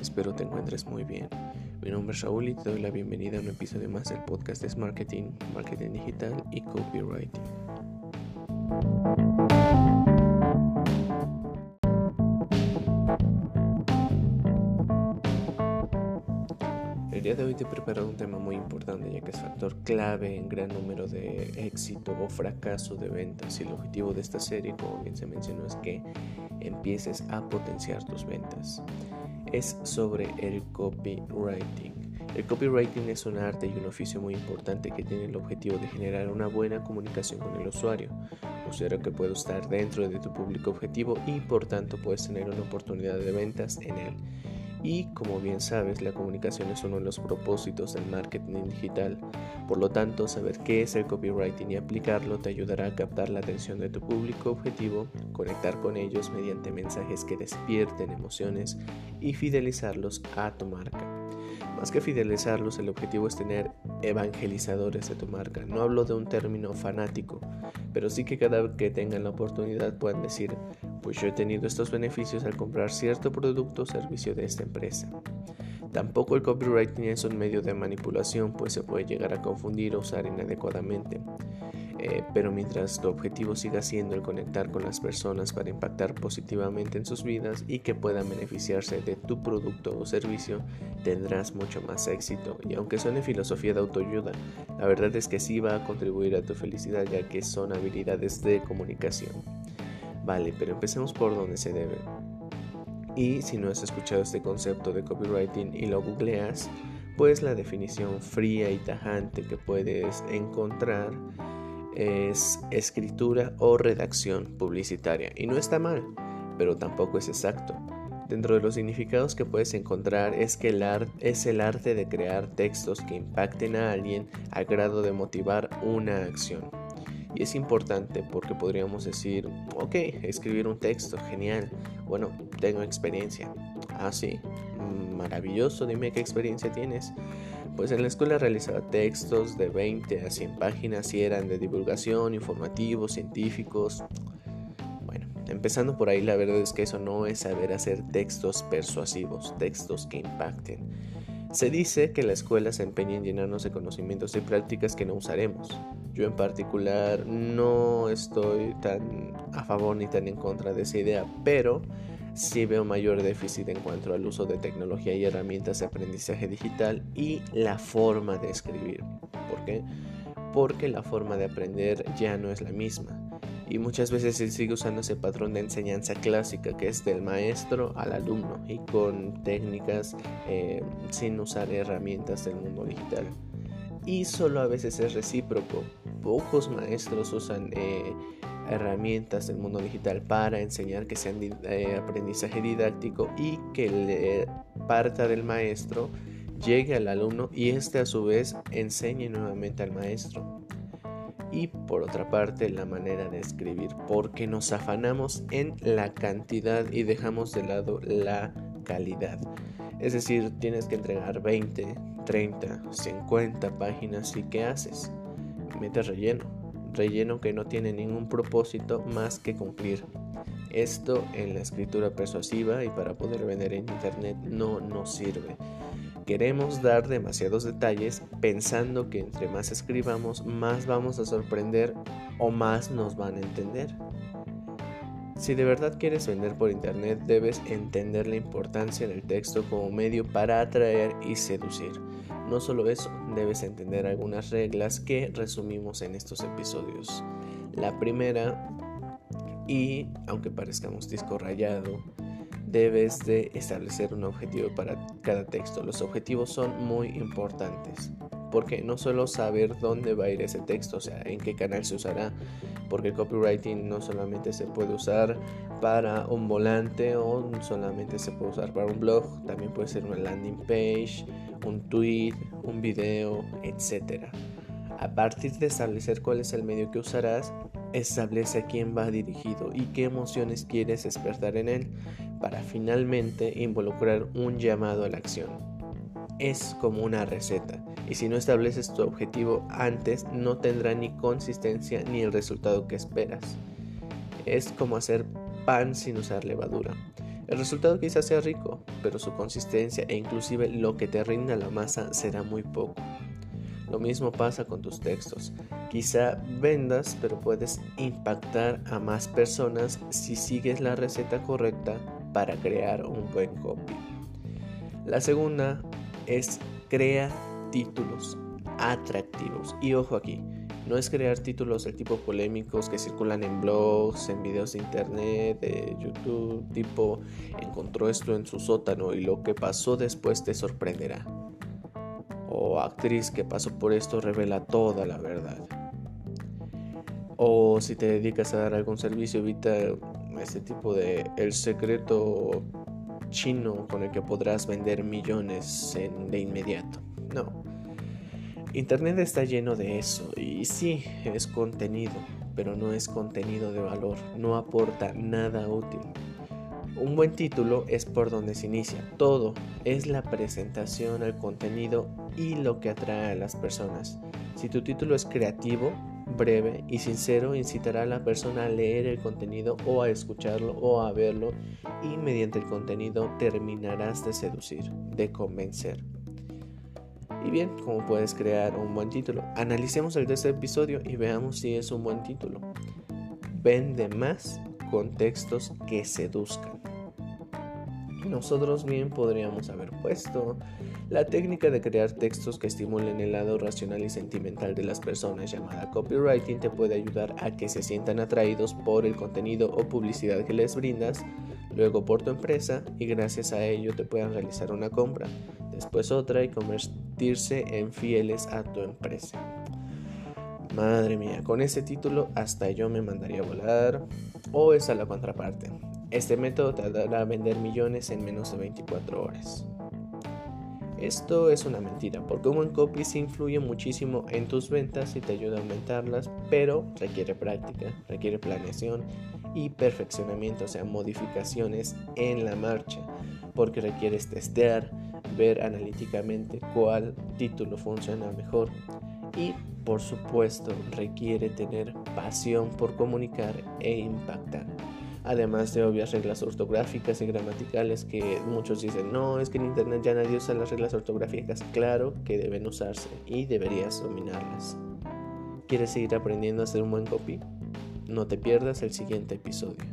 espero te encuentres muy bien. Mi nombre es Raúl y te doy la bienvenida a un episodio más del podcast de Marketing, Marketing Digital y Copywriting. El día de hoy te he preparado un tema muy importante ya que es factor clave en gran número de éxito o fracaso de ventas y el objetivo de esta serie, como bien se mencionó, es que empieces a potenciar tus ventas. Es sobre el copywriting. El copywriting es un arte y un oficio muy importante que tiene el objetivo de generar una buena comunicación con el usuario, usuario que puede estar dentro de tu público objetivo y por tanto puedes tener una oportunidad de ventas en él. Y como bien sabes, la comunicación es uno de los propósitos del marketing digital. Por lo tanto, saber qué es el copywriting y aplicarlo te ayudará a captar la atención de tu público objetivo, conectar con ellos mediante mensajes que despierten emociones y fidelizarlos a tu marca. Más que fidelizarlos, el objetivo es tener evangelizadores de tu marca. No hablo de un término fanático, pero sí que cada vez que tengan la oportunidad puedan decir, pues yo he tenido estos beneficios al comprar cierto producto o servicio de esta empresa. Tampoco el copywriting es un medio de manipulación, pues se puede llegar a confundir o usar inadecuadamente. Eh, pero mientras tu objetivo siga siendo el conectar con las personas para impactar positivamente en sus vidas y que puedan beneficiarse de tu producto o servicio, tendrás mucho más éxito. Y aunque suene filosofía de autoayuda, la verdad es que sí va a contribuir a tu felicidad ya que son habilidades de comunicación. Vale, pero empecemos por donde se debe. Y si no has escuchado este concepto de copywriting y lo googleas, pues la definición fría y tajante que puedes encontrar es escritura o redacción publicitaria. Y no está mal, pero tampoco es exacto. Dentro de los significados que puedes encontrar es que el arte es el arte de crear textos que impacten a alguien al grado de motivar una acción. Y es importante porque podríamos decir, ok, escribir un texto, genial. Bueno, tengo experiencia. Ah, sí, maravilloso, dime qué experiencia tienes. Pues en la escuela realizaba textos de 20 a 100 páginas y eran de divulgación, informativos, científicos. Bueno, empezando por ahí, la verdad es que eso no es saber hacer textos persuasivos, textos que impacten. Se dice que la escuela se empeña en llenarnos de conocimientos y prácticas que no usaremos. Yo en particular no estoy tan a favor ni tan en contra de esa idea, pero sí veo mayor déficit en cuanto al uso de tecnología y herramientas de aprendizaje digital y la forma de escribir. ¿Por qué? Porque la forma de aprender ya no es la misma. Y muchas veces se sigue usando ese patrón de enseñanza clásica que es del maestro al alumno y con técnicas eh, sin usar herramientas del mundo digital. Y solo a veces es recíproco. Pocos maestros usan eh, herramientas del mundo digital para enseñar que sean eh, aprendizaje didáctico y que le parta del maestro llegue al alumno y este a su vez enseñe nuevamente al maestro. Y por otra parte la manera de escribir, porque nos afanamos en la cantidad y dejamos de lado la calidad. Es decir, tienes que entregar 20, 30, 50 páginas y ¿qué haces? Metes relleno relleno que no tiene ningún propósito más que cumplir. Esto en la escritura persuasiva y para poder vender en internet no nos sirve. Queremos dar demasiados detalles pensando que entre más escribamos más vamos a sorprender o más nos van a entender. Si de verdad quieres vender por internet debes entender la importancia del texto como medio para atraer y seducir. No solo eso, debes entender algunas reglas que resumimos en estos episodios. La primera, y aunque parezcamos disco rayado, debes de establecer un objetivo para cada texto. Los objetivos son muy importantes. Porque no solo saber dónde va a ir ese texto, o sea, en qué canal se usará, porque el copywriting no solamente se puede usar para un volante o solamente se puede usar para un blog, también puede ser una landing page, un tweet, un video, etc. A partir de establecer cuál es el medio que usarás, establece a quién va dirigido y qué emociones quieres despertar en él para finalmente involucrar un llamado a la acción. Es como una receta y si no estableces tu objetivo antes no tendrá ni consistencia ni el resultado que esperas. Es como hacer pan sin usar levadura. El resultado quizás sea rico, pero su consistencia e inclusive lo que te rinda la masa será muy poco. Lo mismo pasa con tus textos. Quizá vendas, pero puedes impactar a más personas si sigues la receta correcta para crear un buen copy. La segunda es crea títulos atractivos. Y ojo aquí, no es crear títulos del tipo polémicos que circulan en blogs, en videos de internet, de YouTube, tipo encontró esto en su sótano y lo que pasó después te sorprenderá. O actriz que pasó por esto revela toda la verdad. O si te dedicas a dar algún servicio, evita este tipo de el secreto chino con el que podrás vender millones de inmediato. No. Internet está lleno de eso y sí, es contenido, pero no es contenido de valor, no aporta nada útil. Un buen título es por donde se inicia. Todo es la presentación, el contenido y lo que atrae a las personas. Si tu título es creativo, breve y sincero, incitará a la persona a leer el contenido o a escucharlo o a verlo y mediante el contenido terminarás de seducir, de convencer. Y bien, ¿cómo puedes crear un buen título? Analicemos el de este episodio y veamos si es un buen título. Vende más con textos que seduzcan. Nosotros bien podríamos haber puesto la técnica de crear textos que estimulen el lado racional y sentimental de las personas llamada copywriting te puede ayudar a que se sientan atraídos por el contenido o publicidad que les brindas, luego por tu empresa y gracias a ello te puedan realizar una compra, después otra y convertirse en fieles a tu empresa. Madre mía, con ese título hasta yo me mandaría a volar o es a la contraparte. Este método te dará a vender millones en menos de 24 horas. Esto es una mentira, porque un buen copy sí influye muchísimo en tus ventas y te ayuda a aumentarlas, pero requiere práctica, requiere planeación y perfeccionamiento, o sea, modificaciones en la marcha, porque requieres testear, ver analíticamente cuál título funciona mejor y, por supuesto, requiere tener pasión por comunicar e impactar además de obvias reglas ortográficas y gramaticales que muchos dicen, no, es que en Internet ya nadie usa las reglas ortográficas. Claro que deben usarse y deberías dominarlas. ¿Quieres seguir aprendiendo a hacer un buen copy? No te pierdas el siguiente episodio.